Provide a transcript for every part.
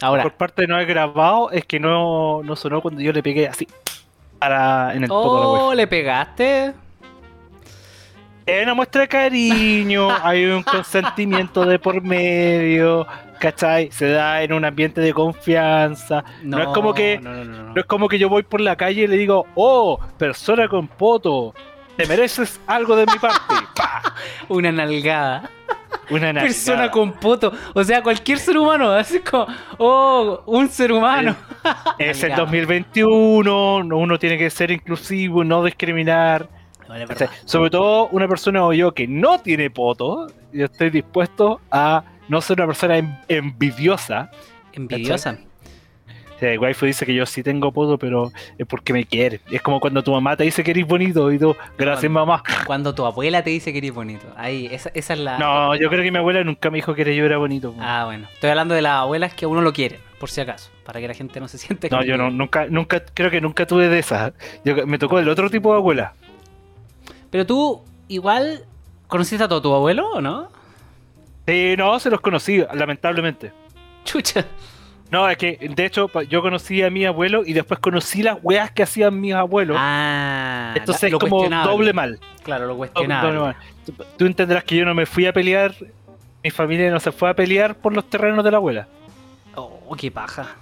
Ahora. Por parte de no haber grabado, es que no, no sonó cuando yo le pegué así. Para, en el Oh, le pegaste. Es una muestra de cariño, hay un consentimiento de por medio, ¿cachai? Se da en un ambiente de confianza. No, es como que No, no, no, no. no es como que yo voy por la calle y le digo, oh, persona con poto, te mereces algo de mi parte. ¡Pah! Una nalgada. Una. Persona con poto. O sea, cualquier ser humano. Así como, oh, un ser humano. Es el Nalgada. 2021, no- uno tiene que ser inclusivo, no discriminar. Sobre todo una persona como yo que no tiene poto, yo estoy dispuesto a no ser una persona en- envidiosa. Envidiosa. O sea, el waifu dice que yo sí tengo poto, pero es porque me quiere. Es como cuando tu mamá te dice que eres bonito y tú, gracias mamá. Cuando tu abuela te dice que eres bonito. Ahí, esa, esa es la. No, yo creo que mi abuela nunca me dijo que yo era bonito. Ah, bueno. Estoy hablando de las abuelas que uno lo quiere, por si acaso. Para que la gente no se siente. No, yo no, nunca, nunca, creo que nunca tuve de esas. Yo, me tocó el otro tipo de abuela. Pero tú, igual, ¿conociste a todo tu abuelo o no? Sí, no, se los conocí, lamentablemente. Chucha. No, es que de hecho yo conocí a mi abuelo y después conocí las weas que hacían mis abuelos. Ah, Entonces es como doble mal. Claro, lo cuestionable. doble mal. Tú, tú entenderás que yo no me fui a pelear, mi familia no se fue a pelear por los terrenos de la abuela. Oh, qué paja.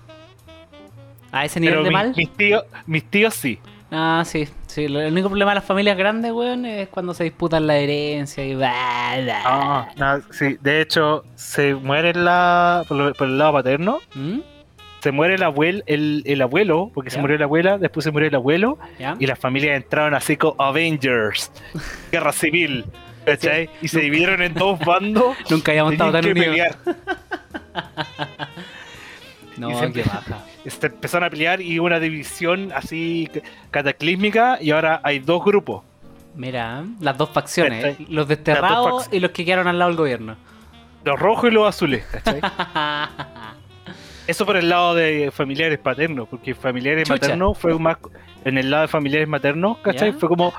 ¿A ese nivel Pero de mi- mal? mis tíos, mis tíos sí. Ah, sí, sí. El único problema de las familias grandes, weón, es cuando se disputan la herencia y bla. Ah, no, sí. De hecho, se muere la, por, lo- por el lado paterno, ¿Mm? se muere el abuelo, el, el abuelo, porque se murió la abuela, después se murió el abuelo, ¿Ya? y las familias entraron así como Avengers, guerra civil, ¿cachai? Y se dividieron en dos bandos. Nunca habíamos estado tan unidos. No, y siempre- qué baja. Este, empezaron a pelear y una división así cataclísmica y ahora hay dos grupos. Mira, las dos facciones, ¿Cachai? los desterrados facciones. y los que quedaron al lado del gobierno. Los rojos y los azules, ¿cachai? Eso por el lado de familiares paternos, porque familiares Chucha. maternos fue más. En el lado de familiares maternos, ¿cachai? ¿Ya? Fue como.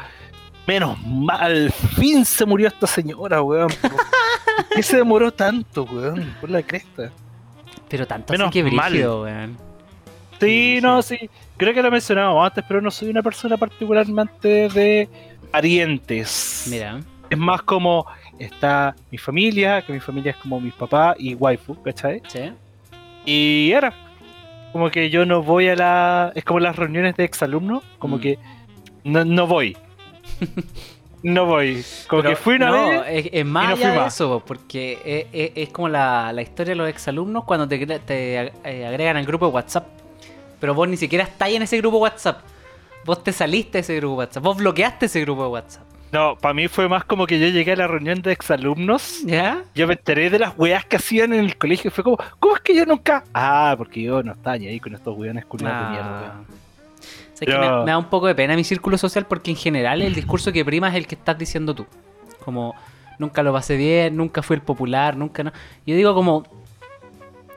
Menos mal, al fin se murió esta señora, weón. ¿Por qué se demoró tanto, weón? Por la cresta. Pero tanto Menos así que mal. brígido, weón. Sí, no, sí. Creo que lo he mencionado antes, pero no soy una persona particularmente de parientes. Mira, Es más como está mi familia, que mi familia es como mis papás y waifu, ¿cachai? sí. Y era como que yo no voy a la. Es como las reuniones de exalumnos, como Mm. que no, no voy. no voy. Como Pero que fui una no, vez. Es, es más no allá fui más. eso, porque es, es- es como la, la historia de los exalumnos cuando te, te eh, agregan al grupo de WhatsApp. Pero vos ni siquiera estáis en ese grupo WhatsApp. Vos te saliste de ese grupo WhatsApp. Vos bloqueaste ese grupo de WhatsApp. No, para mí fue más como que yo llegué a la reunión de exalumnos. ¿Ya? Yo me enteré de las weas que hacían en el colegio. y Fue como, ¿cómo es que yo nunca.? Ah, porque yo no estaba ni ahí con estos weones culiados de mierda, Ah. me, me da un poco de pena mi círculo social porque en general el discurso que prima es el que estás diciendo tú. Como, nunca lo pasé bien, nunca fui el popular, nunca no. Yo digo como,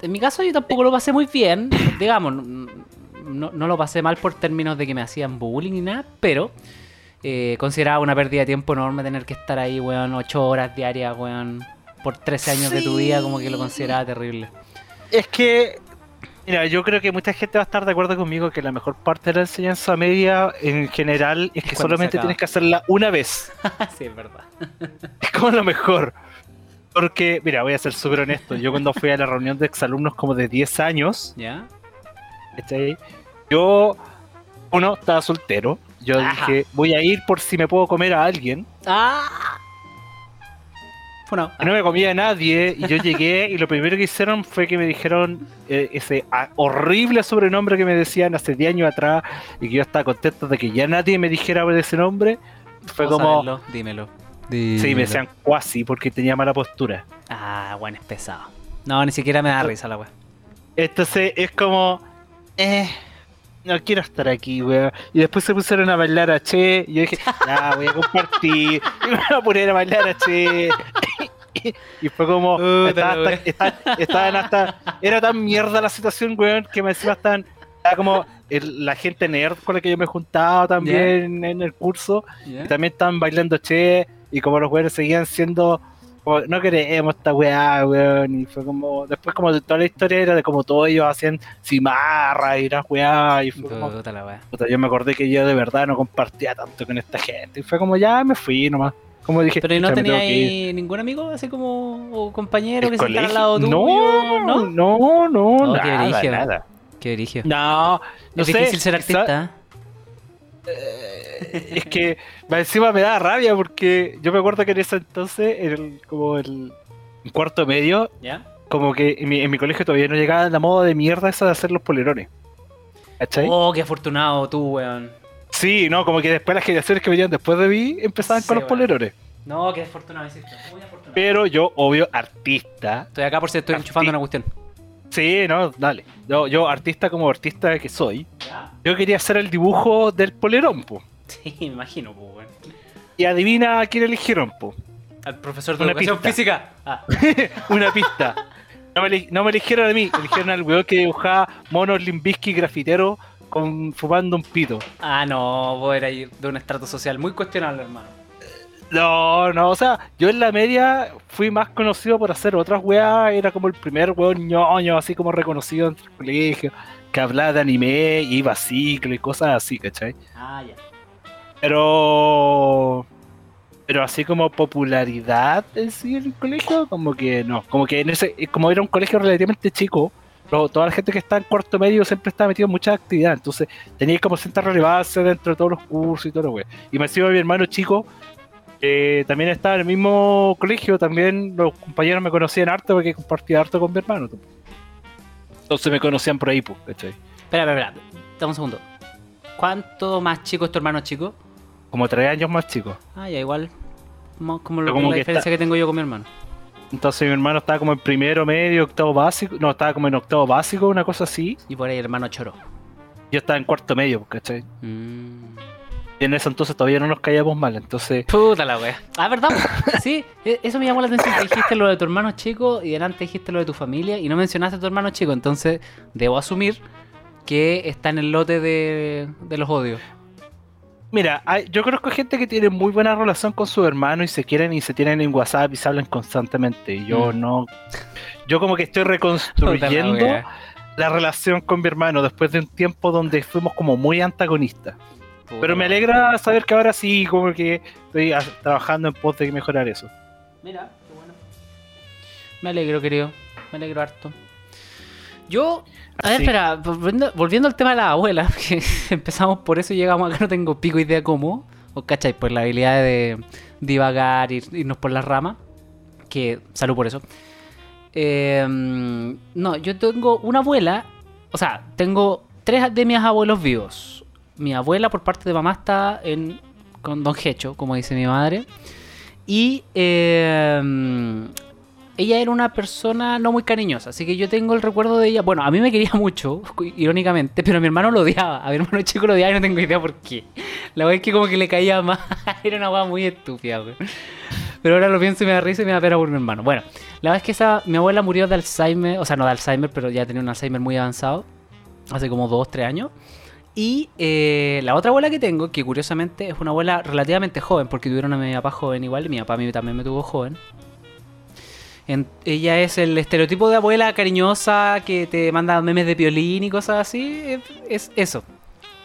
en mi caso yo tampoco lo pasé muy bien, digamos, no, no lo pasé mal por términos de que me hacían bullying ni nada, pero eh, consideraba una pérdida de tiempo enorme tener que estar ahí, weón, ocho horas diarias, weón, por 13 años de tu vida, como que lo consideraba terrible. Es que, mira, yo creo que mucha gente va a estar de acuerdo conmigo que la mejor parte de la enseñanza media en general es que cuando solamente tienes que hacerla una vez. sí, es verdad. Es como lo mejor. Porque, mira, voy a ser súper honesto. Yo cuando fui a la reunión de exalumnos como de 10 años, ¿Ya? ¿cachai? yo, uno, estaba soltero. Yo Ajá. dije, voy a ir por si me puedo comer a alguien. ¡Ah! Y no me comía a nadie. Y yo llegué y lo primero que hicieron fue que me dijeron eh, ese horrible sobrenombre que me decían hace 10 años atrás. Y que yo estaba contento de que ya nadie me dijera ese nombre. Fue ¿Puedo como... Dímelo. Sí, me decían cuasi porque tenía mala postura. Ah, bueno, es pesado. No, ni siquiera me da risa la wea. Entonces es como, eh, no quiero estar aquí, weón. Y después se pusieron a bailar a Che. Y yo dije, ya, voy a compartir. Y me voy a poner a bailar a Che. Y fue como, Puta estaban hasta- estaban- estaban hasta, era tan mierda la situación, weón, que me encima estaban, estaba como el- la gente nerd con la que yo me juntaba también en el curso, ¿Ya? también estaban bailando Che. Y como los weones seguían siendo como, no queremos esta weá, weón. Y fue como, después como toda la historia era de como todos ellos hacían cimarra y las weá. Y fue como, Puta la puta, yo me acordé que yo de verdad no compartía tanto con esta gente. Y fue como, ya me fui nomás. Como dije, Pero ¿y no "Chucha, me tenía tengo que ir". ahí ningún amigo así como o compañero ¿El que se al lado tuyo? No, ¿no? no, no, Oh, qué nada. Qué dirigio. No, no es sé, difícil ser artista. Eh, es que encima me da rabia porque yo me acuerdo que en ese entonces, en el- como el cuarto medio, ¿Ya? como que en mi, en mi colegio todavía no llegaba la moda de mierda esa de hacer los polerones. ¿Cachai? Oh, qué afortunado tú, weón. Sí, no, como que después las generaciones que venían después de mí empezaban Sí, con los weón. polerones. No, qué afortunado decirte. Muy afortunado. Pero yo, obvio, artista. Estoy acá por si estoy enchufando una cuestión. Sí, no, dale. Yo, yo artista como artista que soy, yo quería hacer el dibujo del polerón, po. Sí, me imagino, pues, weón. Y adivina a quién eligieron, po. Al profesor de Una educación pista. física. Ah, Una pista. No me, no me eligieron a mí, eligieron al weón que dibujaba monos limbisky grafitero con fumando un pito. ah no, vos eras de un estrato social muy cuestionable, hermano. No, no, o sea, yo en la media fui más conocido por hacer otras weas, era como el primer weón ñoño, así como reconocido entre el colegio, que hablaba de anime, y iba a ciclo y cosas así, ¿cachai? Ah, ya. Pero. Pero así como popularidad en sí en el colegio, como que no. Como que en ese, como era un colegio relativamente chico, toda la gente que está en cuarto medio siempre estaba metido en muchas actividades. Entonces tenía como cierta relevancia dentro de todos los cursos y todo lo wey. Y me encima mi hermano chico, eh, también estaba en el mismo colegio, también los compañeros me conocían harto porque compartía harto con mi hermano. Entonces me conocían por ahí, pues, ¿cachai? Espera, espera, espera. Dame un segundo. ¿Cuánto más chico es tu hermano chico? Como tres años más chico. Ah, ya, igual. Como, como, lo- Pero como la que diferencia está- que tengo yo con mi hermano. Entonces mi hermano estaba como en primero, medio, octavo básico. No, estaba como en octavo básico, una cosa así. Y por ahí hermano choro. Yo estaba en cuarto medio, ¿cachai? Mm. En eso entonces todavía no nos caíamos mal. Entonces, Puta la wea. Ah, ¿verdad? Sí, e- eso me llamó la atención. que dijiste lo de tu hermano chico y delante dijiste lo de tu familia y no mencionaste a tu hermano chico. Entonces, debo asumir que está en el lote de, de los odios. mira, hay- yo conozco gente que tiene muy buena relación con su hermano y se quieren y se tienen en WhatsApp y se hablan constantemente. Y yo Mm. no. Yo como que estoy la reconstruyendo la relación con mi hermano después de un tiempo donde fuimos como muy antagonistas. Pero me alegra saber que ahora sí, como que estoy a- trabajando en pos de mejorar eso. Mira, qué bueno. Me alegro, querido. Me alegro harto. Yo. A ver, espera, volviendo, volviendo al tema de la abuela, que empezamos por eso y llegamos acá, no tengo pico idea cómo. O cachai, por la habilidad de divagar, ir- irnos por las ramas. Que salud por eso. Eh, no, yo tengo una abuela. O sea, tengo tres de mis abuelos vivos. Mi abuela por parte de mamá está en, con Don Hecho, como dice mi madre. Y eh, ella era una persona no muy cariñosa, así que yo tengo el recuerdo de ella. Bueno, a mí me quería mucho, irónicamente, pero mi hermano lo odiaba. A mi hermano chico lo odiaba y no tengo idea por qué. La verdad es que como que le caía mal. Era una weá muy estúpida, güey. Pero ahora lo pienso y me da risa y me da pena por mi hermano. Bueno, la verdad es que esa, mi abuela murió de Alzheimer, o sea, no de Alzheimer, pero ya tenía un Alzheimer muy avanzado, hace como 2, 3 años. Y eh, la otra abuela que tengo, que curiosamente es una abuela relativamente joven, porque tuvieron a mi papá joven igual, y mi papá a mí también me tuvo joven. En- ella es el estereotipo de abuela cariñosa que te manda memes de violín y cosas así. Es, es eso.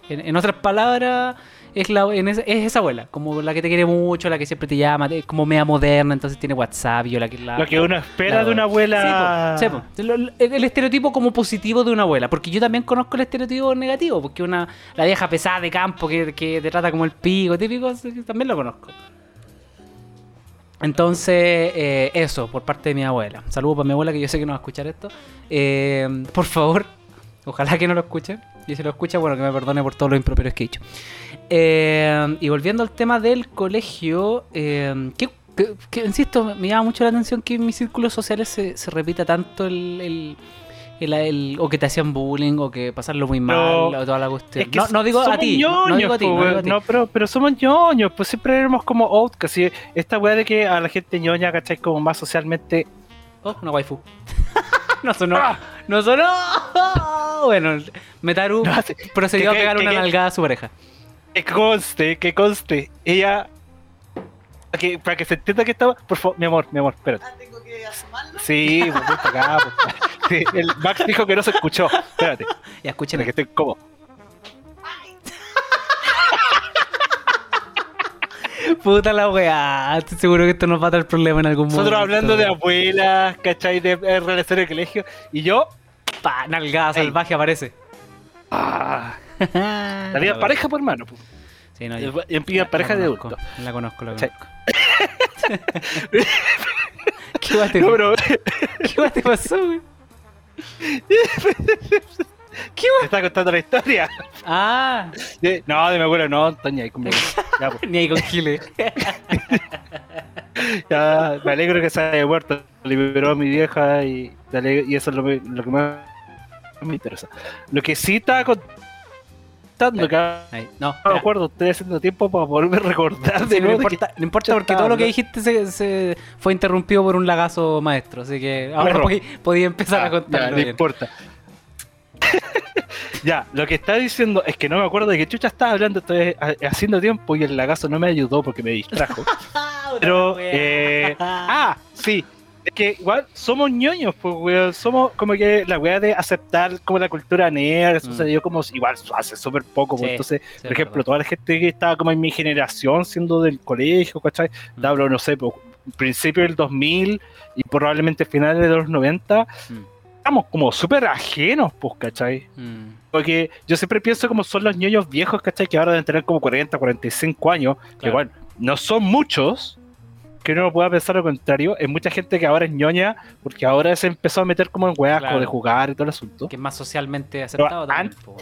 En otras palabras, es, la, en esa- es esa abuela, como la que te quiere mucho, la que siempre te llama, es como media moderna, entonces tiene WhatsApp y yo la que la... Lo que uno espera la de una abuela. Sí, po, sí, po. Lo- El, el estereotipo como positivo de una abuela. Porque yo también conozco el estereotipo negativo. Porque una la vieja pesada de campo que, que te trata como el pico, típico, también lo conozco. Entonces, eh, eso, por parte de mi abuela. Saludos para mi abuela, que yo sé que no va a escuchar esto. Eh, por favor, ojalá que no lo escuche. Y si lo escucha, bueno, que me perdone por todos los improperios que he dicho. Eh, y volviendo al tema del colegio, eh, que, que- que, insisto, me llama mucho la atención que en mis círculos sociales se, se repita tanto el, el- el- el- o que te hacían bullying o que pasarlo muy mal No, o toda la cuestión. Es que no, no digo a ti, no, digo a ti, no digo a weón. ti. No, pero, pero somos ñoños, pues siempre éramos como outcasts. y Esta weá de que a la gente ñoña, ¿cachai? Como más socialmente. Oh, una waifu. no sonó. No sonó. Bueno, Metaru procedió a pegar que- una que- nalgada a su pareja. Que conste, que conste. Ella Para que, para que se entienda que estaba. Por favor, mi amor, mi amor, espérate. Ah, tengo que asomarlo. Sí, pues acá. pues. Sí, el Max dijo que no se escuchó. Espérate, Ya escuchen que esté cómodo. Puta la weá. Estoy seguro que esto nos va a dar problema en algún momento. Nosotros hablando de abuelas, ¿cachai? De eh, relaciones de colegio. Y yo. Pa, nalgada salvaje aparece. Ah, la la vida pareja por hermano. pues. Sí, no, yo- en la- pareja la de conozco, adulto. La conozco, la conozco. ¿Qué guay te, No, pero ¿Qué guay te pasó, güey? te está contando la historia. Ah, De- No, de mi abuela no, Antonia, ahí conmigo. Ya, pues, ni ahí con Chile. ya, me alegro que se haya muerto. Liberó a mi vieja y, y eso es lo, que- lo que más me interesa. Lo que sí estaba contando, que no Ahí, no, me acuerdo, estoy haciendo tiempo para volver a recordar Sí, de no, importa, no importa porque todo lo que dijiste se, se fue interrumpido por un lagazo maestro, así que ahora Perro. podí, podí empezar Ah, a contarlo ya, no importa. ya, lo que estaba diciendo es que no me acuerdo de qué chucha estaba hablando, estoy ha- haciendo tiempo y el lagazo no me ayudó porque me distrajo. Pero, eh, ah, sí. Es que igual somos ñoños, pues, weón. Somos como que la weá de aceptar como la cultura nerd, eso Mm. se dio como igual hace súper poco. pues, Sí, entonces, Sí, por ejemplo, verdad. toda la gente que estaba como en mi generación, siendo del colegio, ¿cachai? Mm. Hablo, no sé, pues, principio del 2000 y probablemente finales de los 90, Mm, estamos como súper ajenos, pues, ¿cachai? mm, Porque yo siempre pienso como son los ñoños viejos, ¿cachai? Que ahora deben tener como 40, 45 años, que Claro. igual no son muchos, que uno pueda pensar lo contrario. Es mucha gente que ahora es ñoña, porque ahora se empezó a meter como en weas, Claro. como de jugar y todo el asunto. que es más socialmente aceptado también. po.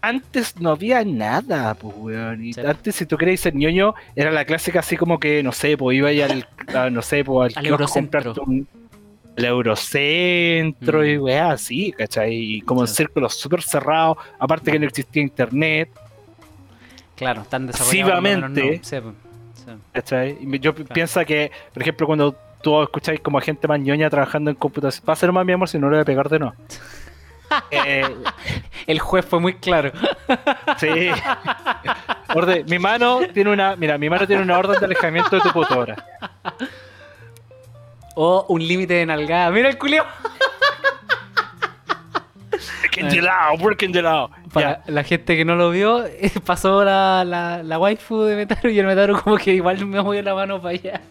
Antes no había nada, pues, weón. Y Sí. antes, si tú querías ser ñoño, era la clásica así como que, no sé, pues iba al, a, no sé, pues al, Al Eurocentro. un- el Eurocentro Mm. y weas así, ¿cachai? Y como en Sí. círculos súper cerrados, aparte que no existía internet. Claro, menos Masivamente. no. Sí, po. Yo pienso que, por ejemplo, cuando tú escucháis como a gente más ñoña trabajando en computación, va a ser más mi amor si no lo voy a pegar de no. Eh, El juez fue muy claro. sí. Orden, mi mano tiene una, mira, mi mano tiene una orden de alejamiento de tu computadora. O un límite de nalgada. Mira el culio. Breaking the law, breaking the law. Para la gente que no lo vio, pasó la, la, la waifu de Metaro y el Metaro como que igual me movió la mano para allá.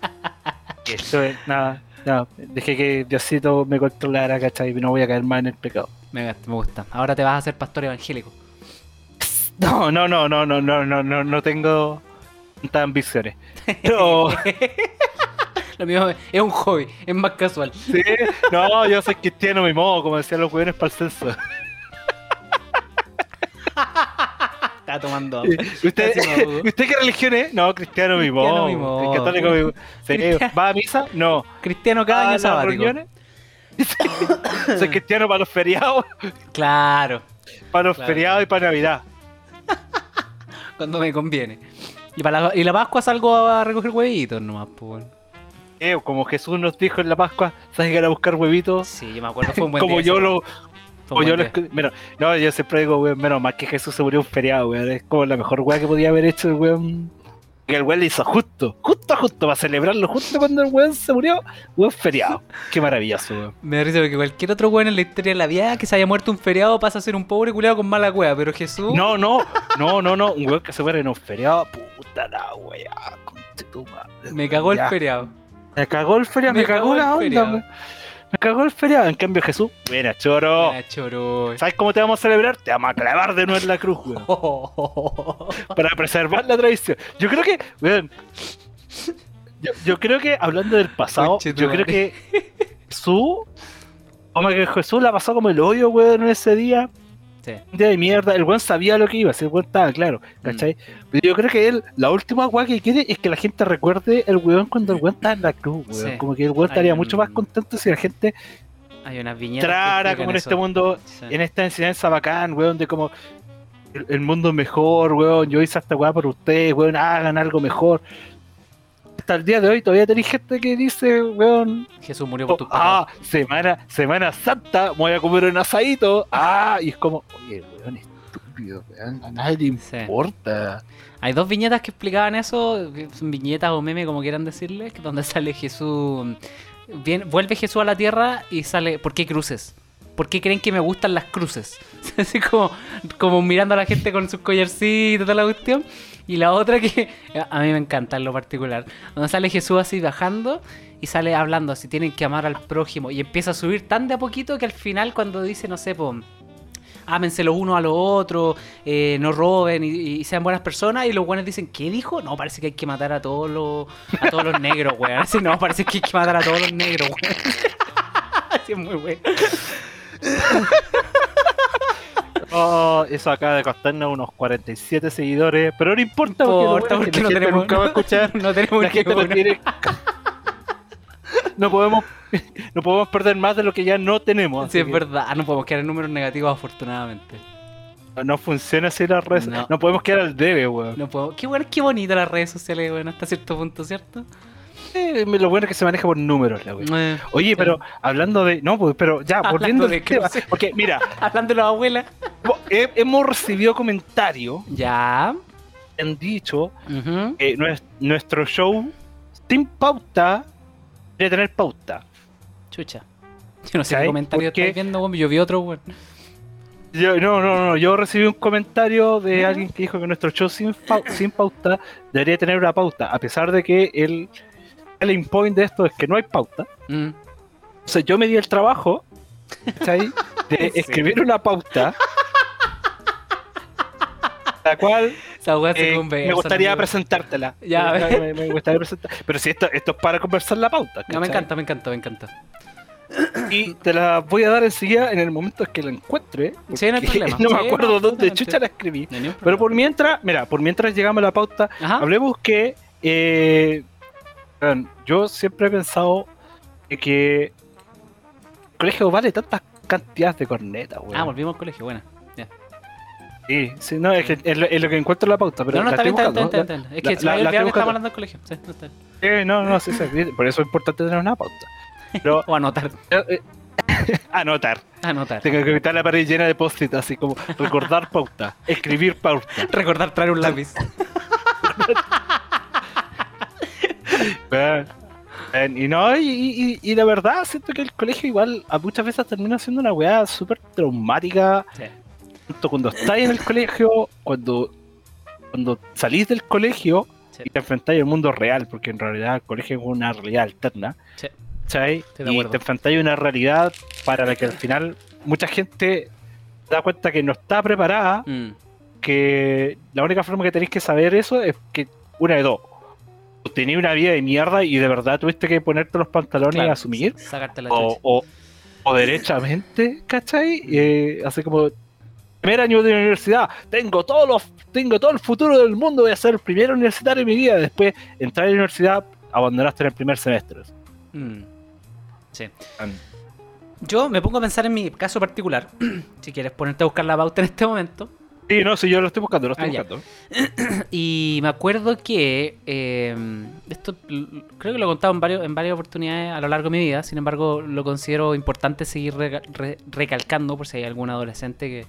Ya, esto es, nada, nada, dejé que Diosito me controlara, ¿cachai? Y no voy a caer más en el pecado. Me, me gusta. Ahora te vas a hacer pastor evangélico. No, no, no, no, no, no, no, no, no tengo tantas ambiciones. Pero, Lo mío es un hobby, es más casual. sí, no, yo soy cristiano mi modo, como decían los jóvenes para el censo. Está tomando. ¿Usted. ¿Usted qué religión es? No, cristiano mi. Católico mi. ¿Va a misa? No. Cristiano cada ¿Va a año sabático. reuniones? Soy cristiano para los feriados, Claro, para los Claro. feriados y para Navidad. cuando me conviene. Y para la, y la Pascua salgo a recoger huevitos nomás, pues. Eh, como Jesús nos dijo en la Pascua, sabes que a buscar huevitos. Sí, yo me acuerdo, fue un buen como día yo lo, un como yo escu- mira, no, yo siempre digo, weón, menos mal que Jesús se murió un feriado, weón. Es como la mejor weá que podía haber hecho el weón. Que el weón le hizo justo, justo, justo, para celebrarlo justo cuando el weón se murió, weón feriado. Qué maravilloso, weón. Me da risa porque cualquier otro weón en la historia de la vida que se haya muerto un feriado pasa a ser un pobre culeado con mala cueva, pero Jesús. No, no, no, no, no, un weón que se muere en un feriado, puta la weá, conche tu madre, Me cagó el feriado. Me cagó el feriado, me, Me cagó, la onda, feriado. Me, cagó el feriado. En cambio, Jesús, buena, choro. Ah, choro. ¿Sabes cómo te vamos a celebrar? Te vamos a clavar de nuevo en la cruz, weón. para preservar la tradición. Yo creo que, weón, yo, yo creo que hablando del pasado, yo creo que Jesús, como que Jesús la pasó como el hoyo, weón, en ese día. Sí. Un día de mierda. El weón sabía lo que iba, si el weón estaba claro, ¿cachai? Mm. Pero yo creo que él, la última weá que quiere es que la gente recuerde el weón cuando el weón estaba en la cruz, weón. Sí. Como que el weón estaría un- mucho más contento si la gente Hay unas viñetas. explican como en eso. este mundo Sí. en esta enseñanza bacán, weón, de como el, el mundo es mejor, weón, yo hice esta weá por ustedes, weón, hagan algo mejor. Hasta el día de hoy todavía tenéis gente que dice, weón, Jesús murió por tus ah, pecados. semana, semana santa, me voy a comer un asadito, ah, y es como, oye, weón, estúpido, weón. A nadie le Sí. importa. Hay dos viñetas que explicaban eso, son viñetas o meme, como quieran decirle, que donde sale Jesús. Viene, vuelve Jesús a la tierra y sale. ¿Por qué cruces? ¿Por qué creen que me gustan las cruces? Así como, como mirando a la gente con sus collarcitos toda la cuestión. Y la otra que a mí me encanta en lo particular. Donde sale Jesús así bajando y sale hablando así, tienen que amar al prójimo. Y empieza a subir tan de a poquito que al final cuando dice, no sé, pues ámense los unos a los otros, eh, no roben y, sean buenas personas. Y los buenos dicen, ¿qué dijo? No, parece que hay que matar a todos los, a todos los negros, weón. Así, no, parece que hay que matar a todos los negros, weón. Así es muy bueno. Eso acaba de costarnos unos 47 seguidores, pero no importa, No importa, porque no tenemos- nunca va a escuchar. No tenemos La que gente no tiene- No podemos, no podemos perder más de lo que ya no tenemos. Sí, es que verdad. No podemos quedar en números negativos, afortunadamente. No funciona así las redes. No. No. podemos quedar al debe, weón. No podemos... Qué bueno, qué bonita las redes sociales, weón, hasta cierto punto, ¿cierto? Eh, lo bueno es que se maneja por números, la. Eh, Oye, pero hablando de. No, pues, pero ya, Hablando volviendo de tema. cruces. Porque, mira, hablando de la abuela. he- hemos recibido comentarios Ya. han dicho que nues- nuestro show sin pauta debe tener pauta. Chucha. Yo no sé qué comentario Porque- estáis viendo. Yo vi otro, weón. Yo, no, no, no, yo recibí un comentario de alguien que dijo que nuestro show sin, sin pauta debería tener una pauta, a pesar de que el selling point de esto es que no hay pauta. Mm. O sea, yo me di el trabajo de Sí. escribir una pauta, la cual eh, me gustaría amigo. presentártela. Ya, me, gustaría presentar. Pero si esto, esto es para conversar la pauta. No, me encanta, me encanta, me encanta. Y te la voy a dar enseguida en el momento en que la encuentre. Sí, no hay problema. no me Sí, acuerdo no, dónde chucha la escribí. No Pero por mientras, mira, por mientras llegamos a la pauta, Ajá. hablemos que eh, yo siempre he pensado que el colegio vale tantas cantidades de cornetas, weón. Ah, volvimos al colegio, buena. Ya. Sí, sí, no, es, que es, lo, es lo que encuentro en la pauta, pero no, no, está bien, está bien, está bien. Es La- que se la- me había olvidado que buscando. hablando del colegio. Sí, no está bien. Eh, no, no, sí, sí, por eso es importante tener una pauta. Pero, O anotar. eh, anotar. Anotar. Tengo que evitar la pared llena de post-it, así como recordar pauta, escribir pauta. Recordar traer un lápiz. Y no, y, y- y la verdad, siento que el colegio igual a muchas veces termina siendo una weá súper traumática. Sí. Tanto cuando estáis en el colegio, cuando, cuando salís del colegio Sí. y te enfrentáis al mundo real, porque en realidad el colegio es una realidad alterna. Y te enfrentáis a una realidad para la que al final mucha gente se da cuenta que no está preparada Mm. que la única forma que tenéis que saber eso es que una de dos. O tenéis una vida de mierda y de verdad tuviste que ponerte los pantalones Claro, y asumir. Sacarte la O, o, o derechamente, ¿cachai? Eh, así como primer año de universidad, tengo todos los, tengo todo el futuro del mundo, voy a ser el primer universitario de mi vida. Después entrar a la universidad, abandonaste en el primer semestre. Mm. Sí. Yo me pongo a pensar en mi caso particular. si quieres ponerte a buscar la pauta en este momento. Sí, no, sí, yo lo estoy buscando, lo estoy Ah, ya. buscando. Y me acuerdo que eh, esto creo que lo he contado en, varios, en varias oportunidades a lo largo de mi vida. Sin embargo, lo considero importante seguir reca- re- recalcando por si hay algún adolescente que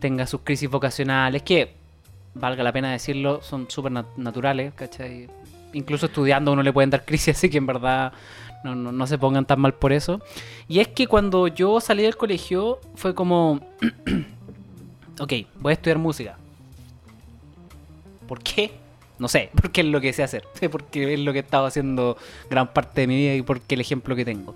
tenga sus crisis vocacionales, que valga la pena decirlo, son súper nat- naturales, ¿cachai? Incluso estudiando uno le pueden dar crisis, así que en verdad no, no, no se pongan tan mal por eso. Y es que cuando yo salí del colegio fue como, ok, voy a estudiar música. ¿Por qué? No sé, porque es lo que sé hacer, porque es lo que he estado haciendo gran parte de mi vida y porque el ejemplo que tengo.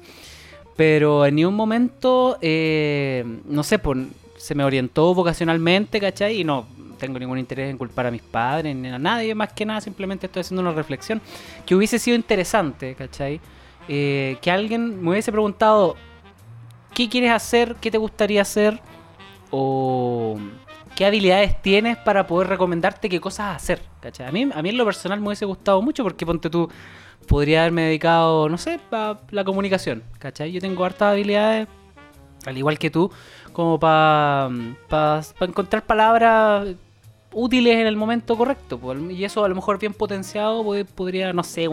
Pero en ningún momento, eh, no sé, pues, se me orientó vocacionalmente, ¿cachai? Y no tengo ningún interés en culpar a mis padres ni a nadie, más que nada, simplemente estoy haciendo una reflexión que hubiese sido interesante, ¿cachai? Eh, que alguien me hubiese preguntado, ¿qué quieres hacer? ¿Qué te gustaría hacer? O qué habilidades tienes para poder recomendarte qué cosas hacer, ¿cachai? A mí, a mí en lo personal me hubiese gustado mucho porque ponte tú, podría haberme dedicado, no sé, a la comunicación, ¿cachai? Yo tengo hartas habilidades, al igual que tú, como para encontrar palabras útiles en el momento correcto. po. Y eso a lo mejor bien potenciado pod- podría, no sé,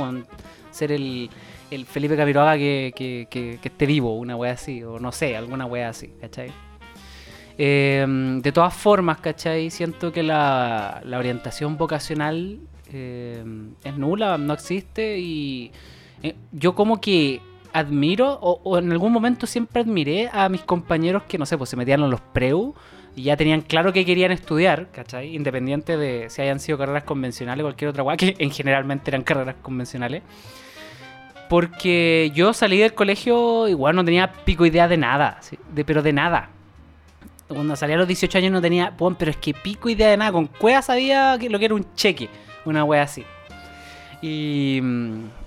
ser el, el Felipe Camiroaga que, que, que- que esté vivo, una wea así, o no sé, alguna wea así, ¿cachai? Eh, de todas formas, ¿cachai? Siento que la, orientación vocacional eh, es nula, no existe y eh, yo como que admiro o, en algún momento siempre admiré a mis compañeros que, no sé, pues se metían en los preu y ya tenían claro que querían estudiar, ¿cachai? Independiente de si hayan sido carreras convencionales o cualquier otra guay, que en generalmente eran carreras convencionales. Porque yo salí del colegio, igual no tenía pico idea de nada, de, pero de nada. Cuando salí a los 18 años no tenía, bueno, pero es que pico idea de nada. Con cueva sabía que lo que era un cheque, una wea así. Y,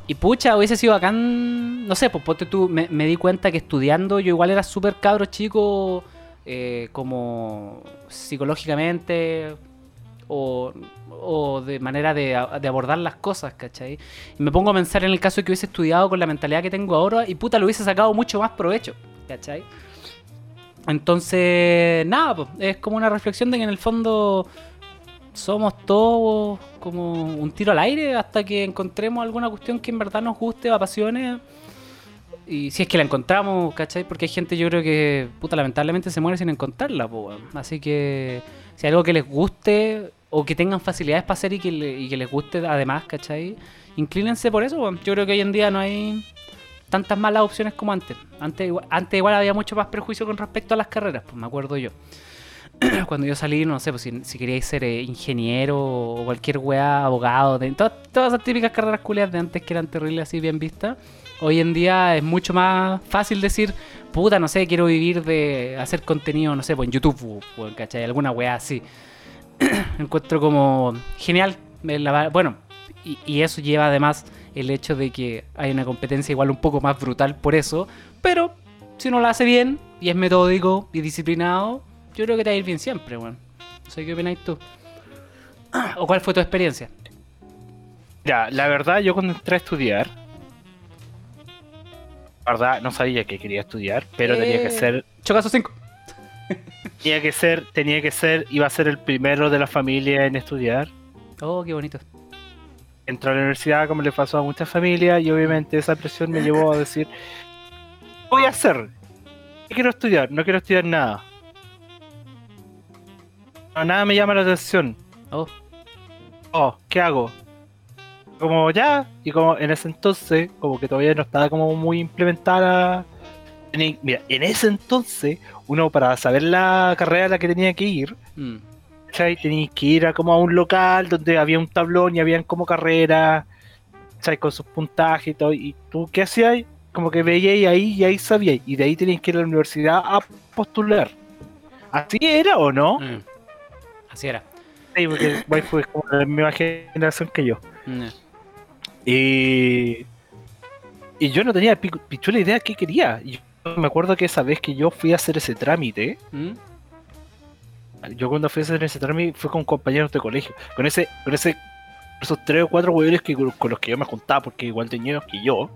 y pucha, hubiese sido bacán, no sé, pues ponte tú, me, di cuenta que estudiando yo igual era súper cabro chico, eh, como psicológicamente o, o de manera de, de abordar las cosas, ¿cachai? Y me pongo a pensar en el caso que hubiese estudiado con la mentalidad que tengo ahora y puta, lo hubiese sacado mucho más provecho, ¿cachai? Entonces, nada, es como una reflexión de que en el fondo somos todos como un tiro al aire hasta que encontremos alguna cuestión que en verdad nos guste o apasione. Y si es que la encontramos, ¿cachai? Porque hay gente, yo creo que, puta, lamentablemente se muere sin encontrarla, po. Así que, si algo que les guste o que tengan facilidades para hacer y que, le- y que les guste además, ¿cachai? Inclínense por eso, weón. Yo creo que hoy en día no hay tantas malas opciones como antes. Antes igual, antes igual había mucho más prejuicio con respecto a las carreras, pues me acuerdo yo. Cuando yo salí, no sé, pues si, si queríais ser eh, ingeniero o cualquier weá, abogado, de, todas, todas esas típicas carreras culiadas de antes que eran terribles así bien vistas. Hoy en día es mucho más fácil decir, puta, no sé, quiero vivir de hacer contenido, no sé, pues en YouTube, o, o, ¿cachai? Alguna weá así. Encuentro como genial. bueno, y eso lleva además el hecho de que hay una competencia igual un poco más brutal por eso. Pero si uno lo hace bien y es metódico y disciplinado, yo creo que te va a ir bien siempre, weón. No sé qué opináis tú. ¿O cuál fue tu experiencia? Ya, la verdad, yo cuando entré a estudiar, la verdad, no sabía que quería estudiar, pero tenía que Eh. ser, Chocazo 5. tenía que ser, tenía que ser, iba a ser el primero de la familia en estudiar. Oh, qué bonito. Entré a la universidad como le pasó a muchas familias y obviamente esa presión me llevó a decir, ¿qué voy a hacer? ¿Qué quiero estudiar? No quiero estudiar nada. No, nada me llama la atención. Oh, oh, ¿qué hago? Como ya, y como en ese entonces, como que todavía no estaba como muy implementada. Mira, en ese entonces, uno para saber la carrera a la que tenía que ir, mm. ¿Cachai? Tenía que ir a como a un local donde había un tablón y habían como carreras, ¿cachai? Con sus puntajes y todo. ¿Y tú qué hacías? Como que veíais ahí y ahí sabíais. Y de ahí tenías que ir a la universidad a postular. ¿Así era o no? Mm. Así era. Sí, porque fue como de la misma generación que yo. Mm. Y, y yo no tenía pichula idea de qué quería. Y yo me acuerdo que esa vez que yo fui a hacer ese trámite, Mm. Yo cuando fui a hacer ese trámite fue con compañeros de colegio. Con ese, con ese, esos tres o cuatro huevones que con los que yo me juntaba, porque igual tenían que yo.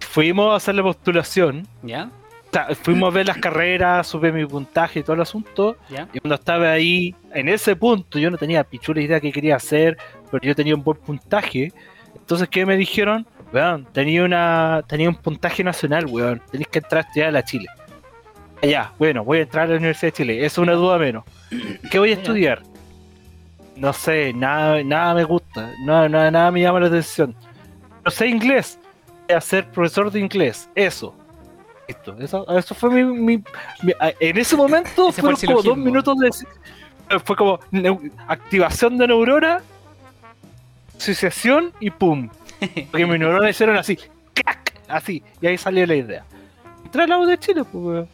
Fuimos a hacer la postulación. ¿Ya? O sea, fuimos a ver las carreras, supe mi puntaje y todo el asunto. ¿Ya? Y cuando estaba ahí, en ese punto, yo no tenía pichula idea de qué quería hacer, pero yo tenía un buen puntaje. Entonces, ¿qué me dijeron? Weón, tenía, una, tenía un puntaje nacional, weón. Tenés que entrar a estudiar a la Chile. Ya, bueno, voy a entrar a la Universidad de Chile. Eso es una duda menos. ¿Qué voy a estudiar? No sé, nada, nada me gusta. Nada, nada, nada me llama la atención. No sé inglés. Voy a ser profesor de inglés. Eso. Listo. Eso, eso fue mi, mi- mi- En ese momento Ese fue el fueron como dos minutos de. Fue como activación de neurona, asociación y pum. Porque mis neuronas hicieron así, ¡clac! así, y ahí salió la idea. Entré a la U de Chile, pues,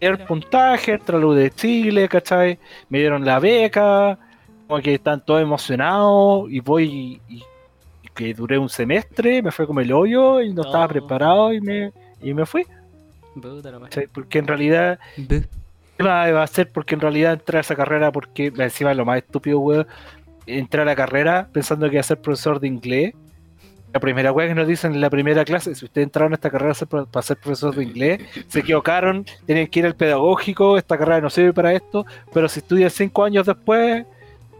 dieron puntaje, entré a la U de Chile, ¿cachai? Me dieron la beca, como que están todos emocionados, y voy y, y que duré un semestre, me fue como el hoyo, y no estaba preparado, y me, y me fui. Porque en realidad Buh. ¿Qué más va a hacer? Porque en realidad entré a esa carrera porque encima lo más estúpido, weón. Entré a la carrera pensando que iba a ser profesor de inglés. La primera weá que nos dicen en la primera clase, si ustedes entraron a esta carrera para ser profesor de inglés, se equivocaron, tienen que ir al pedagógico, esta carrera no sirve para esto, pero si estudian cinco años después,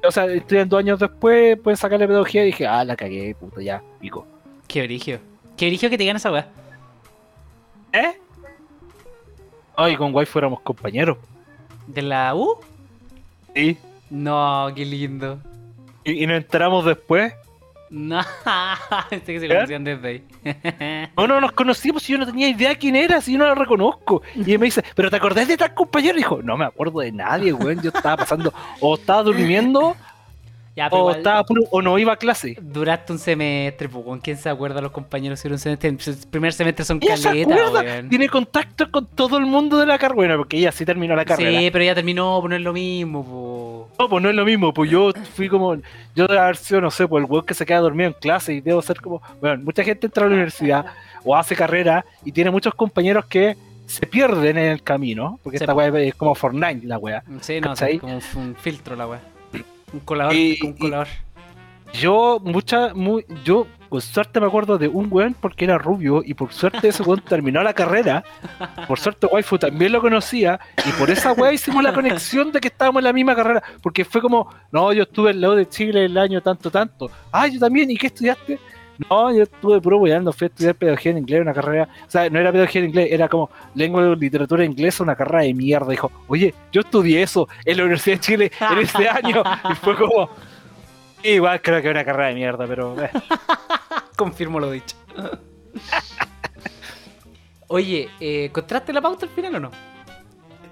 o sea, estudian dos años después, pueden sacarle pedagogía y dije, ah, la cagué, puta, ya, pico. Qué brigio. Qué brigio que te gana esa weá. ¿Eh? Ay, con Guay fuéramos compañeros. ¿De la U? Sí. No, qué lindo. Y, y nos enteramos después. No, este que se ¿Eh? conocían desde ahí. No, no nos conocimos y yo no tenía idea quién era, si yo no lo reconozco. Y él me dice, ¿pero te acordás de tal compañero? Y dijo, no me acuerdo de nadie, weón. Yo estaba pasando, o estaba durmiendo, ya, o estaba puro, o no iba a clase. duraste un semestre, pues, ¿con quién se acuerda los compañeros si era un semestre? El primer semestre son Ella caletas, tiene contacto con todo el mundo de la carrera. Bueno, porque ella sí terminó la carrera. Sí, pero ya terminó, pues no es lo mismo, po. No, pues no es lo mismo, pues yo fui como, yo de haber sido, no sé, pues el weón que se queda dormido en clase y debo ser como, bueno, mucha gente entra a la universidad o hace carrera y tiene muchos compañeros que se pierden en el camino, porque esta weá es como Fortnite, la weá. Sí, no, es como un filtro la weá. Un colador, Y- un y- colador. Yo, mucha, muy, yo, con suerte me acuerdo de un weón porque era rubio y por suerte ese weón terminó la carrera. Por suerte waifu también lo conocía y por esa weá hicimos la conexión de que estábamos en la misma carrera. Porque fue como, no, yo estuve en la U de Chile el año tanto, tanto. Ah, yo también, ¿y qué estudiaste? No, yo estuve puro weando, fui a estudiar pedagogía en inglés, una carrera, o sea, no era pedagogía en inglés, era como lengua y literatura inglesa, una carrera de mierda. Dijo, oye, yo estudié eso en la Universidad de Chile en ese año. Y fue como, igual creo que era una carrera de mierda, pero... eh. Confirmo lo dicho. Oye, eh, ¿encontraste la pauta al final o no?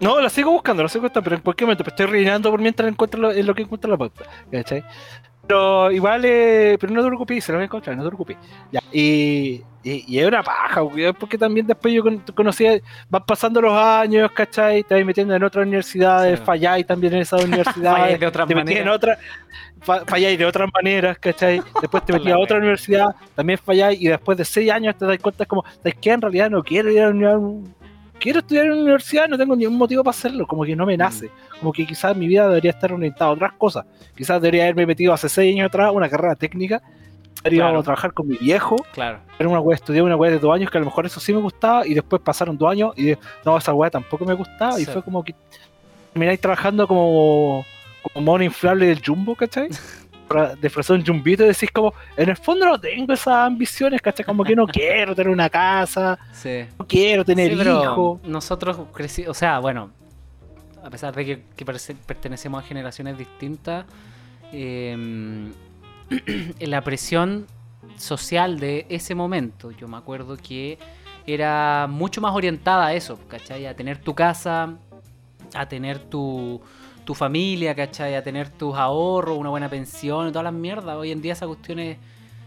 No, la sigo buscando, la sigo buscando, pero en cualquier momento me estoy rellenando por mientras encuentro lo, en lo que encuentro la pauta. ¿Cachai? Pero igual, eh, pero no te preocupes, se lo voy a encontrar, no te preocupes. Ya, y, y, y es una paja, porque también después yo con- conocí, van pasando los años, ¿cachai? Te vas metiendo en otras universidades, Sí. falláis también en esas universidades. Falláis de otras te metí en maneras. otra, fa- falláis de otras maneras, ¿cachai? Después te metí a otra universidad, también falláis, y después de seis años te das cuenta como, ¿sabes qué? En realidad no quiero ir a uni- quiero estudiar en la universidad, no tengo ningún motivo para hacerlo, como que no me nace, como que quizás mi vida debería estar orientada a otras cosas, quizás debería haberme metido hace seis años atrás una carrera técnica, Claro. a trabajar con mi viejo, Claro. era una weá, estudié una weá de dos años que a lo mejor eso sí me gustaba y después pasaron dos años y no, esa weá tampoco me gustaba y fue como que termináis trabajando como, como mono inflable del jumbo, ¿cachai? Disfrazar un jumbito y decís como, en el fondo no tengo esas ambiciones, ¿cachai? Como que no quiero tener una casa, Sí. no quiero tener Sí, hijos. Nosotros crecimos, o sea, bueno, a pesar de que, pertenecemos a generaciones distintas, eh, la presión social de ese momento, yo me acuerdo que era mucho más orientada a eso, ¿cachai? A tener tu casa, a tener tu, tu familia, ¿cachai? A tener tus ahorros, una buena pensión todas las mierdas. Hoy en día esa cuestión es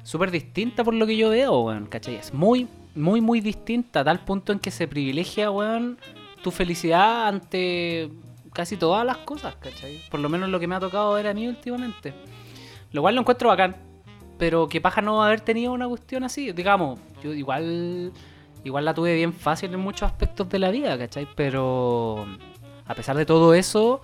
súper distinta por lo que yo veo, weón, ¿cachai? Es muy, muy, muy distinta, a tal punto en que se privilegia, weón, tu felicidad ante casi todas las cosas, ¿cachai? Por lo menos lo que me ha tocado ver a mí últimamente. Lo cual lo encuentro bacán, pero que paja no haber tenido una cuestión así. Digamos, yo igual, igual la tuve bien fácil en muchos aspectos de la vida, ¿cachai? Pero a pesar de todo eso,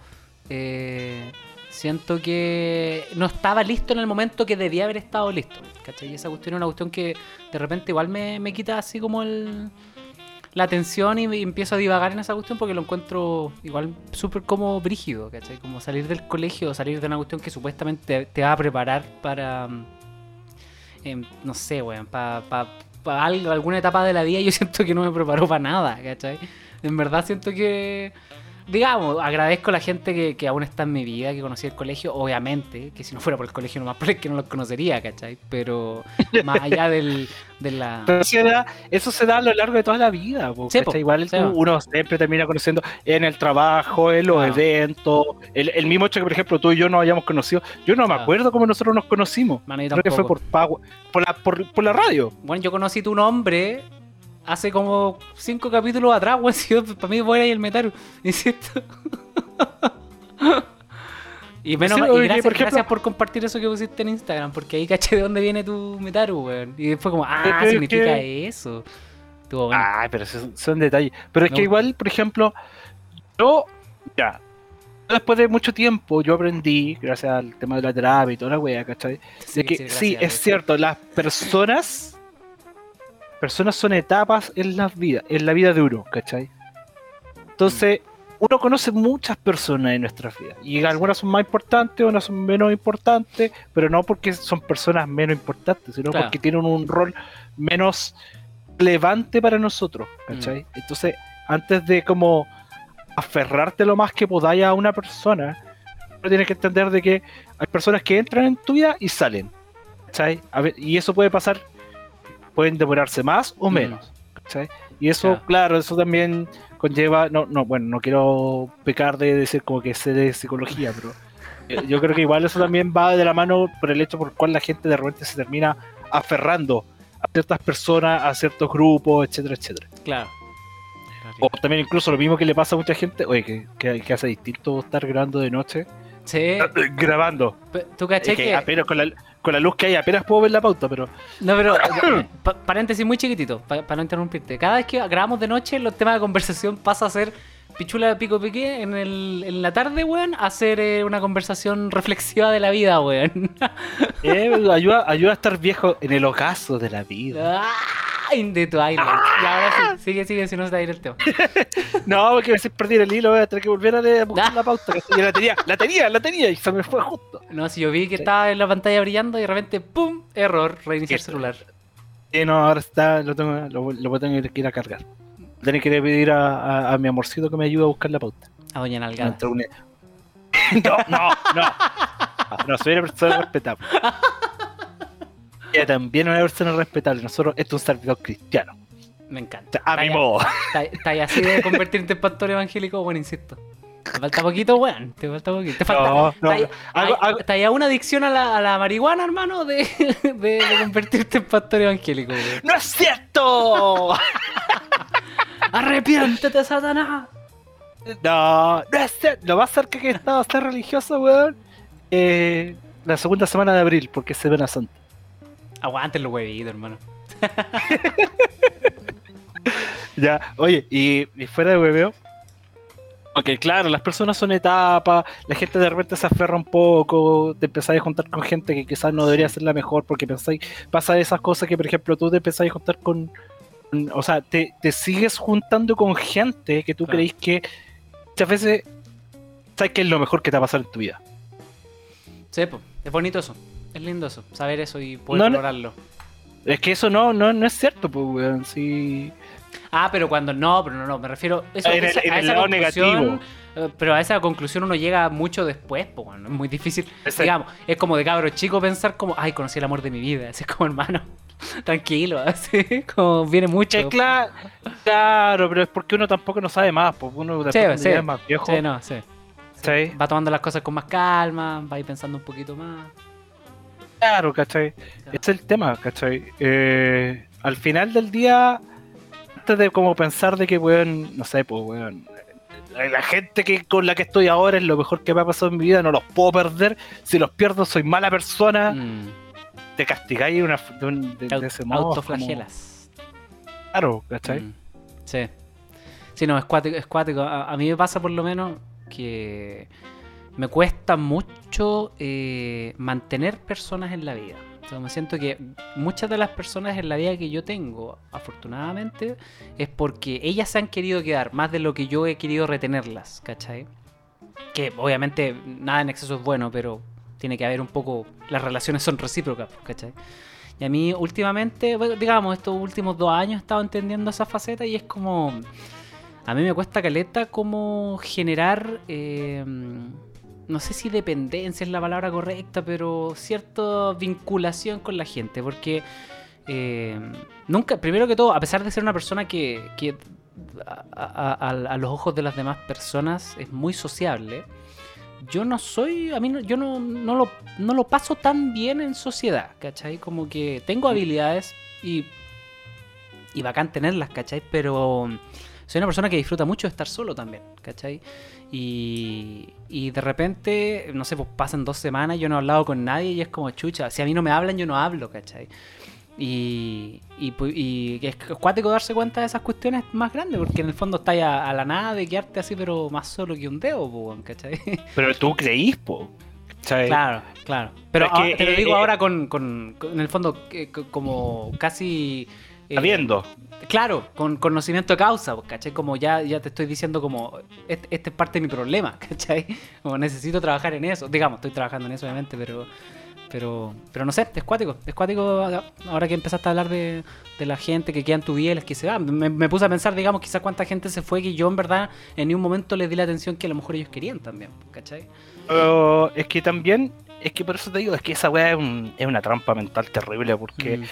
eh, siento que no estaba listo en el momento que debía haber estado listo, ¿cachai? Y esa cuestión es una cuestión que de repente igual me, quita así como el, la atención y, me- empiezo a divagar en esa cuestión porque lo encuentro igual súper como brígido, ¿cachai? Como salir del colegio, salir de una cuestión que supuestamente te, va a preparar para, mm, em, no sé, weón, para algo, alguna etapa de la vida yo siento que no me preparó para nada, ¿cachai? En verdad siento que, digamos, agradezco a la gente que, que aún está en mi vida, que conocí el colegio, obviamente, que si no fuera por el colegio nomás, pero es que no los conocería, ¿cachai? Pero más allá del, de la... Pero se da- eso se da a lo largo de toda la vida, Sí. Igual sí, uno siempre termina conociendo en el trabajo, en los eventos, el, el mismo hecho que, por ejemplo, tú y yo nos hayamos conocido. Yo no me acuerdo cómo nosotros nos conocimos. Mano, yo Creo que fue por, por, la, por, por la radio. Bueno, yo conocí tu nombre hace como cinco capítulos atrás, weón. Si yo, para mí, fuera y el Metaru. Insisto. y menos Sí, mal- y gracias, por ejemplo- gracias por compartir eso que pusiste en Instagram, porque ahí caché de dónde viene tu Metaru, weón. Y después como, ah, Es significa que- eso. Ay, pero son, son detalles. Pero es que igual, por ejemplo, yo, ya, después de mucho tiempo, yo aprendí, gracias al tema de la terapia y toda la wea, ¿cachai? Sí, De que sí, es cierto, las personas, personas son etapas en la vida, en la vida de uno, ¿cachai? Entonces, uno conoce muchas personas en nuestra vida, y algunas son más importantes, otras son menos importantes, pero no porque son personas menos importantes, sino Claro. porque tienen un rol menos relevante para nosotros, ¿cachai? Mm. Entonces, antes de como aferrarte lo más que podáis a una persona, tienes que entender de que hay personas que entran en tu vida y salen. ¿cachai? A ver, y eso puede pasar, pueden demorarse más o Mm. menos. Y eso, Claro. claro, eso también conlleva, no, no, bueno, no quiero pecar de decir como que sé de psicología, pero eh, yo creo que igual eso también va de la mano por el hecho por el cual la gente de repente se termina aferrando a ciertas personas, a ciertos grupos, etcétera, etcétera. Claro. O también incluso lo mismo que le pasa a mucha gente, oye, que, que, que hace distinto estar grabando de noche. Sí. Eh, Grabando. ¿Tú caché que que.? apenas con la, con la luz que hay, apenas puedo ver la pauta, pero No, pero. pa- paréntesis muy chiquitito, para no interrumpirte. Cada vez que grabamos de noche, los temas de conversación pasa a ser pichula pico piqué en, el, en la tarde, weón, a hacer eh, una conversación reflexiva de la vida, weón. eh, ayuda, ayuda a estar viejo en el ocaso de la vida. Ah, In the twilight. Y ahora sí, sigue, sigue, si no se te va a ir el tema. No, porque a veces perdí el hilo, voy a tener que volver a leer- buscar la pauta. ya la tenía, la tenía, la tenía y se me fue justo. No, si yo vi que estaba en la pantalla brillando y de repente, ¡pum! Error, reiniciar celular. Eh, no, ahora está, lo, tengo, lo, lo voy a tener que ir a cargar. Tengo que pedir a, a- a mi amorcito que me ayude a buscar la pauta. A Doña Nalgada. Un- No, no, no. No, soy una persona respetable. Ella también es una persona respetable. Nosotros, esto es un servidor cristiano. Me encanta. A mi modo. Está, así de convertirte en pastor evangélico, bueno, insisto. Te falta poquito, weón. Te falta poquito. Te falta. No, no, está ahí- hago- hay- hago- está ahí a una adicción a la, a la marihuana, hermano, de, de, de convertirte en pastor evangélico, weón. ¡No es cierto! ¡Arrepiéntete, Satanás! No, no es cierto. Lo más cerca que he estado a ser religioso, weón. eh, la segunda semana de abril, porque es Semana Santa. Aguanten los huevitos, hermano. Ya, oye, y, y fuera de hueveo. Ok, claro, las personas son etapas, la gente de repente se aferra un poco, te empezáis a juntar con gente que quizás no debería ser la mejor porque pensáis, pasa esas cosas que por ejemplo tú te empezáis a juntar con- o sea, te, te sigues juntando con gente que tú Claro. creéis que muchas veces sabes que es lo mejor que te va a pasar en tu vida. Sí, po, es bonito eso. Es lindo eso. Saber eso y poder No. Es que eso no, no, no es cierto, pues, weón, sí. Ah, pero cuando no, pero no, no, me refiero eso, En el- esa- en a el esa lado negativo. eh, Pero a esa conclusión uno llega mucho después, pues bueno, es muy difícil. Ese- Digamos, es como de cabro chico pensar como, ay, conocí el amor de mi vida. Así como, hermano, tranquilo, así como viene mucho. Que claro, claro, pero es porque uno tampoco no sabe más, pues uno Sí, es más viejo. Sí, no, sí. ¿cachai? Va tomando las cosas con más calma, va ir pensando un poquito más. Claro, ¿cachai? Ese es el tema, ¿cachai? Eh, al final del día, antes de como pensar de que, weón, no sé, pues, weón, la la gente que con la que estoy ahora es lo mejor que me ha pasado en mi vida, no los puedo perder. Si los pierdo, soy mala persona. Mm, Te castigáis de, una, de, un- de- ese modo. como- autoflagelas. Claro, ¿cachai? Mm, Sí. Sí, no, es cuático. Es cuático. A, a mí me pasa por lo menos que me cuesta mucho eh, mantener personas en la vida. Sea, me siento que muchas de las personas en la vida que yo tengo, afortunadamente, es porque ellas se han querido quedar más de lo que yo he querido retenerlas, ¿cachai? Que obviamente nada en exceso es bueno, pero tiene que haber un poco... Las relaciones son recíprocas, ¿cachai? Y a mí últimamente, digamos, estos últimos dos años he estado entendiendo esa faceta y es como... A mí me cuesta caleta como generar... eh, no sé si dependencia es la palabra correcta, pero cierta vinculación con la gente. Porque eh, nunca, primero que todo, a pesar de ser una persona que, a- a los ojos de las demás personas es muy sociable, yo no soy, a mí no, yo no, no, lo, no lo paso tan bien en sociedad, ¿cachai? Como que tengo habilidades y, y bacán tenerlas, ¿cachai? Pero soy una persona que disfruta mucho de estar solo también, ¿cachai? Y, y de repente, no sé, pues pasan dos semanas, yo no he hablado con nadie y es como chucha. Si a mí no me hablan, yo no hablo, ¿cachai? Y, y, y es cuático darse cuenta de esas cuestiones más grandes, porque en el fondo está a, a la nada de quedarte así, pero más solo que un dedo, po, ¿cachai? Pero tú creís, po. ¿cachai? Claro, claro. Pero que, te lo eh, digo eh, ahora con, con- con- en el fondo, co- como casi... eh, Sabiendo. Claro, con conocimiento de causa, ¿cachai? Como ya, ya te estoy diciendo como, este, este es parte de mi problema, ¿cachai? Como necesito trabajar en eso. Digamos, estoy trabajando en eso, obviamente, pero... Pero, pero no sé, es cuático. Es cuático ahora que empezaste a hablar de, de la gente que queda en tu vida y las que se van. Me, me puse a pensar, digamos, quizás cuánta gente se fue que yo en verdad en ningún momento les di la atención que a lo mejor ellos querían también, ¿cachai? Pero es que también, es que por eso te digo, es que esa weá es, un- es una trampa mental terrible porque Mm,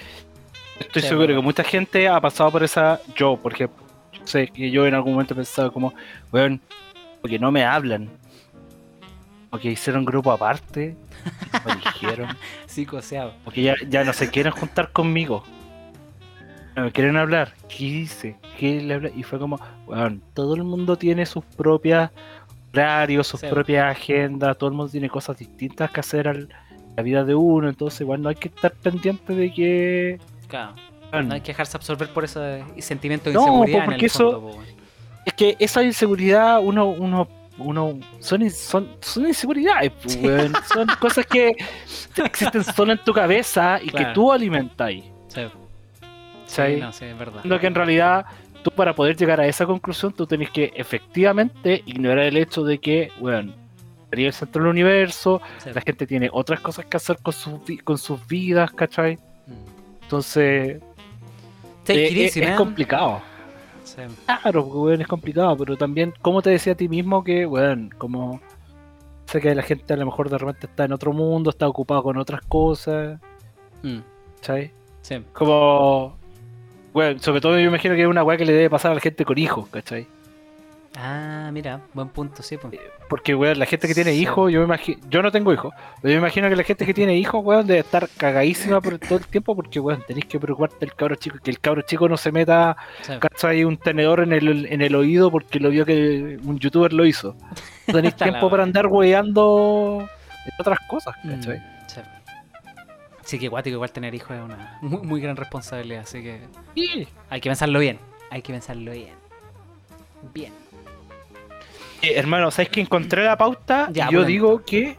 estoy Sí, seguro que mucha gente ha pasado por esa. Yo, por ejemplo, sé que yo en algún momento he pensado como, weón, porque no me hablan. Porque hicieron grupo aparte, me eligieron, psicoseado. porque ya, ya no se quieren juntar conmigo. No me quieren hablar. ¿Qué hice? ¿Qué le hablé? Y fue como, weón, todo el mundo tiene sus propias horarios, sus Sí. propias agendas, todo el mundo tiene cosas distintas que hacer a la vida de uno, entonces igual no hay que estar pendiente de que... Claro. No hay que dejarse absorber por ese sentimiento de No, inseguridad. en porque el fondo, eso- po, weón. Es que esa inseguridad, uno, uno, uno, son, son, son inseguridades, pues, weón. son cosas que existen solo en tu cabeza y que tú alimentas. Sí. Sí, no, sí, es verdad. Siendo que en realidad, tú para poder llegar a esa conclusión, tú tenés que efectivamente ignorar el hecho de que, weón, sería el centro del universo, Sí. la gente tiene otras cosas que hacer con sus, con sus vidas, ¿cachai? Mm. Entonces, eh, eh, easy, es man. complicado. Sí. Claro, porque, weón, es complicado, pero también, ¿cómo te decía a ti mismo que, weón, como sé que la gente a lo mejor de repente está en otro mundo, está ocupado con otras cosas, Mm, ¿sabes? sí. Como, weón, sobre todo yo imagino que es una weá que le debe pasar a la gente con hijos, ¿cachai? Ah, mira, buen punto, sí. Pues. Porque, weón, la gente que tiene Sí. hijos, yo me imagino, yo no tengo hijos, pero yo me imagino que la gente que tiene hijos, weón, debe estar cagadísima por todo el tiempo porque, weón, tenéis que preocuparte del cabro chico, que el cabro chico no se meta, Sí. ¿cachai? Un tenedor en el, en el oído porque lo vio que un youtuber lo hizo. No tenéis tiempo para andar weando en otras cosas, Mm, ¿cachai? sí. Sí, que guático, igual tener hijos es una muy, muy gran responsabilidad, así que Sí. hay que pensarlo bien. Hay que pensarlo bien. Bien. Eh, hermano, ¿sabes que encontré la pauta? Ya, y yo bueno. digo que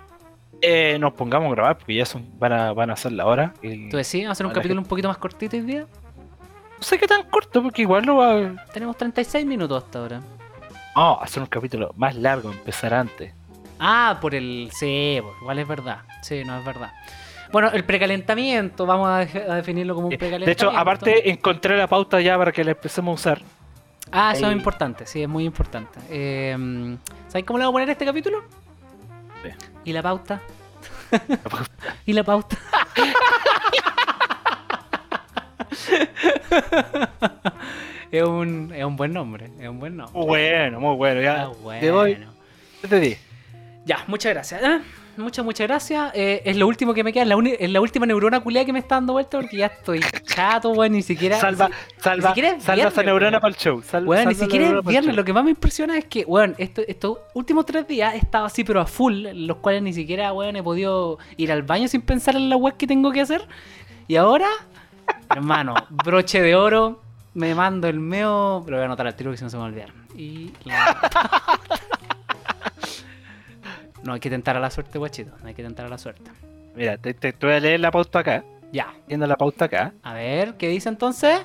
eh, nos pongamos a grabar porque ya son, van, a, van a ser la hora. y ¿Tú decís? ¿Vamos a hacer un capítulo un poquito más cortito hoy día? No sé qué tan corto porque igual lo va a... Tenemos 36 minutos hasta ahora. No, hacer un capítulo más largo, empezar antes. Ah, por el. Sí, pues, igual es verdad. Sí, no es verdad. Bueno, el precalentamiento, vamos a, definirlo como un Eh, precalentamiento. De hecho, aparte encontré la pauta ya para que la empecemos a usar. Ah, eso es el- importante, sí, es muy importante. Eh, ¿Sabes cómo le vamos a poner este capítulo? Sí. ¿Y la pauta? ¿Y la pauta? es, un, es un buen nombre, es un buen nombre. Muy bueno, muy bueno. Ya Ah, bueno. te doy 7 de 10. Ya, muchas gracias. ¿eh? Muchas, muchas gracias. Eh, es lo último que me queda, es la, es la última neurona culiada que me está dando vuelta porque ya estoy chato, weón, ni siquiera... Salva, salva, siquiera es salva esa neurona para el show. Sal- Weón, ni siquiera es viernes. Lo que más me impresiona es que, weón, esto- estos últimos tres días he estado así, pero a full, los cuales ni siquiera, weón, he podido ir al baño sin pensar en la web que tengo que hacer. Y ahora, hermano, broche de oro, me mando el meo, pero voy a anotar al tiro que si no se me va a olvidar. Y la- No hay que tentar a la suerte, guachito. No hay que tentar a la suerte. Mira, te, te- te voy a leer la pauta acá. Ya. Viendo la pauta acá. A ver, ¿qué dice entonces?